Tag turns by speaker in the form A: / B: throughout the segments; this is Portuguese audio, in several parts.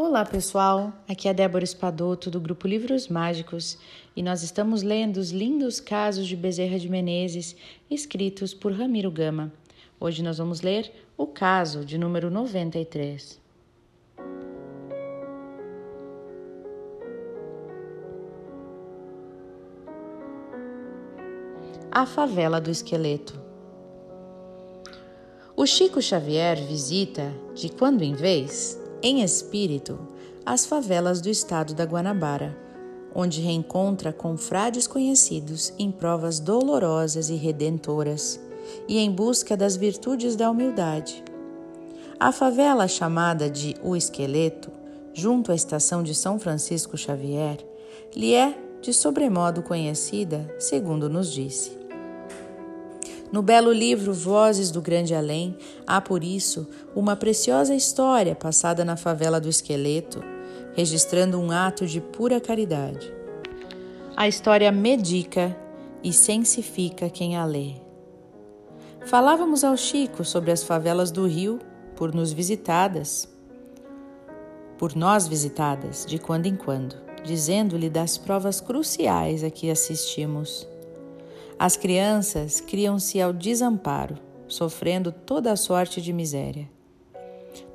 A: Olá pessoal, aqui é Débora Espadoto do grupo Livros Mágicos e nós estamos lendo os lindos casos de Bezerra de Menezes escritos por Ramiro Gama. Hoje nós vamos ler o caso de número 93. A favela do esqueleto. O Chico Xavier visita, de quando em vez, em espírito, as favelas do estado da Guanabara, onde reencontra confrades conhecidos em provas dolorosas e redentoras e em busca das virtudes da humildade. A favela chamada de O Esqueleto, junto à estação de São Francisco Xavier, lhe é de sobremodo conhecida, segundo nos disse. No belo livro Vozes do Grande Além, há por isso uma preciosa história passada na favela do Esqueleto, registrando um ato de pura caridade. A história medica e sensifica quem a lê. Falávamos ao Chico sobre as favelas do Rio por nos visitadas, por nós visitadas de quando em quando, dizendo-lhe das provas cruciais a que assistimos as crianças criam-se ao desamparo, sofrendo toda a sorte de miséria.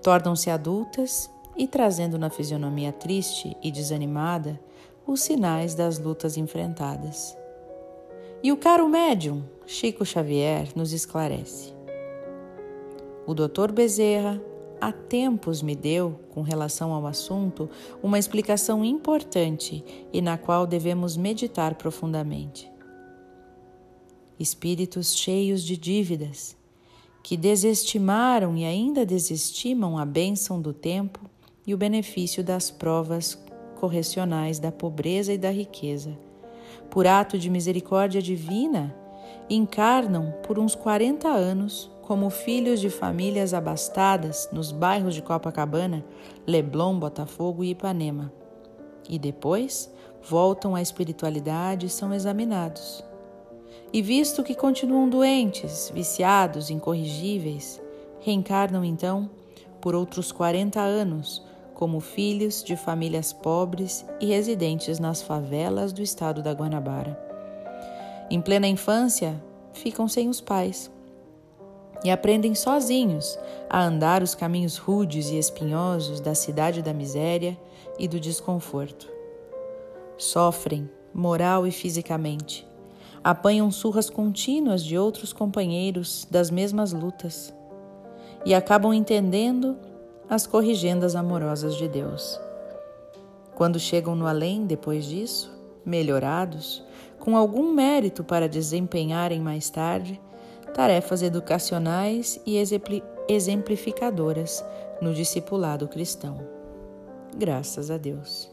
A: Tornam-se adultas e trazendo na fisionomia triste e desanimada os sinais das lutas enfrentadas. E o caro médium, Chico Xavier, nos esclarece. O doutor Bezerra há tempos me deu, com relação ao assunto, uma explicação importante e na qual devemos meditar profundamente espíritos cheios de dívidas, que desestimaram e ainda desestimam a bênção do tempo e o benefício das provas correcionais da pobreza e da riqueza. Por ato de misericórdia divina, encarnam por uns 40 anos como filhos de famílias abastadas nos bairros de Copacabana, Leblon, Botafogo e Ipanema. E depois voltam à espiritualidade e são examinados e visto que continuam doentes, viciados, incorrigíveis, reencarnam então por outros 40 anos como filhos de famílias pobres e residentes nas favelas do estado da Guanabara. Em plena infância, ficam sem os pais e aprendem sozinhos a andar os caminhos rudes e espinhosos da cidade da miséria e do desconforto. Sofrem, moral e fisicamente, apanham surras contínuas de outros companheiros das mesmas lutas e acabam entendendo as corrigendas amorosas de Deus. Quando chegam no além depois disso, melhorados, com algum mérito para desempenharem mais tarde tarefas educacionais e exemplificadoras no discipulado cristão. Graças a Deus.